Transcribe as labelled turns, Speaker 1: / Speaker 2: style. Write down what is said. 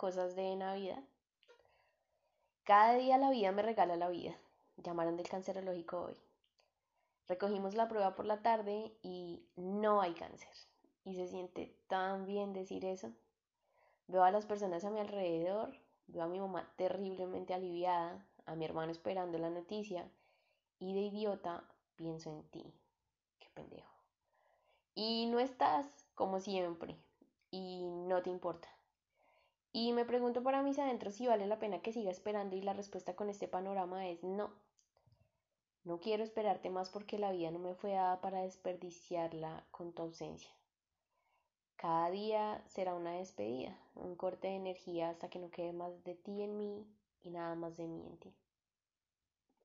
Speaker 1: cosas de Navidad. Cada día la vida me regala la vida. Llamaron del cancerológico hoy. Recogimos la prueba por la tarde y no hay cáncer. Y se siente tan bien decir eso. Veo a las personas a mi alrededor, veo a mi mamá terriblemente aliviada, a mi hermano esperando la noticia y de idiota pienso en ti. Qué pendejo. Y no estás como siempre y no te importa. Y me pregunto para mis adentros si vale la pena que siga esperando y la respuesta con este panorama es no. No quiero esperarte más porque la vida no me fue dada para desperdiciarla con tu ausencia. Cada día será una despedida, un corte de energía hasta que no quede más de ti en mí y nada más de mí en ti.